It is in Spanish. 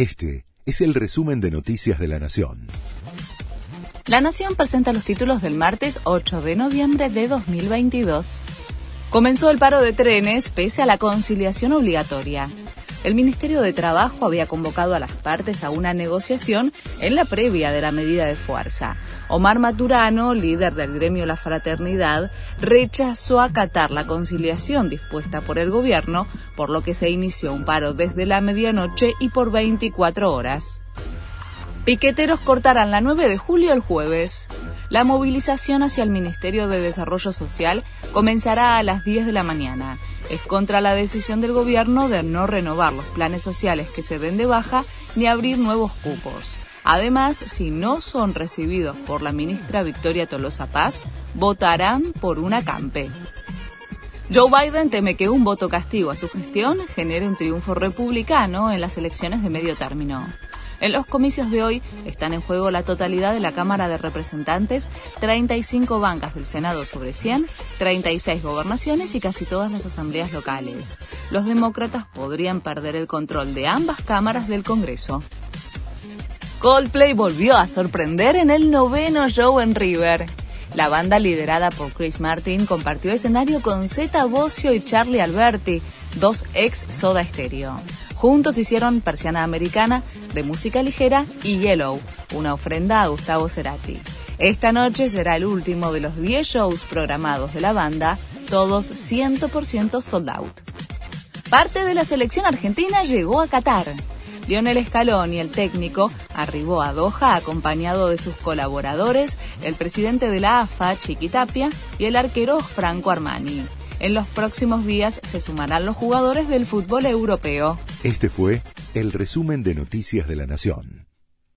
Este es el resumen de Noticias de la Nación. La Nación presenta los títulos del martes 8 de noviembre de 2022. Comenzó el paro de trenes pese a la conciliación obligatoria. El Ministerio de Trabajo había convocado a las partes a una negociación en la previa de la medida de fuerza. Omar Maturano, líder del gremio La Fraternidad, rechazó acatar la conciliación dispuesta por el gobierno, por lo que se inició un paro desde la medianoche y por 24 horas. Piqueteros cortarán la 9 de julio el jueves. La movilización hacia el Ministerio de Desarrollo Social comenzará a las 10 de la mañana. Es contra la decisión del gobierno de no renovar los planes sociales que se den de baja ni abrir nuevos cupos. Además, si no son recibidos por la ministra Victoria Tolosa Paz, votarán por una campe. Joe Biden teme que un voto castigo a su gestión genere un triunfo republicano en las elecciones de medio término. En los comicios de hoy están en juego la totalidad de la Cámara de Representantes, 35 bancas del Senado sobre 100, 36 gobernaciones y casi todas las asambleas locales. Los demócratas podrían perder el control de ambas cámaras del Congreso. Coldplay volvió a sorprender en el noveno show en River. La banda liderada por Chris Martin compartió escenario con Zeta Bosio y Charlie Alberti, dos ex Soda Stereo. Juntos hicieron Persiana Americana, de música ligera, y Yellow, una ofrenda a Gustavo Cerati. Esta noche será el último de los 10 shows programados de la banda, todos 100% sold out. Parte de la selección argentina llegó a Qatar. Lionel Scaloni, el técnico, arribó a Doha acompañado de sus colaboradores, el presidente de la AFA, Chiqui Tapia, y el arquero Franco Armani. En los próximos días se sumarán los jugadores del fútbol europeo. Este fue el resumen de Noticias de la Nación.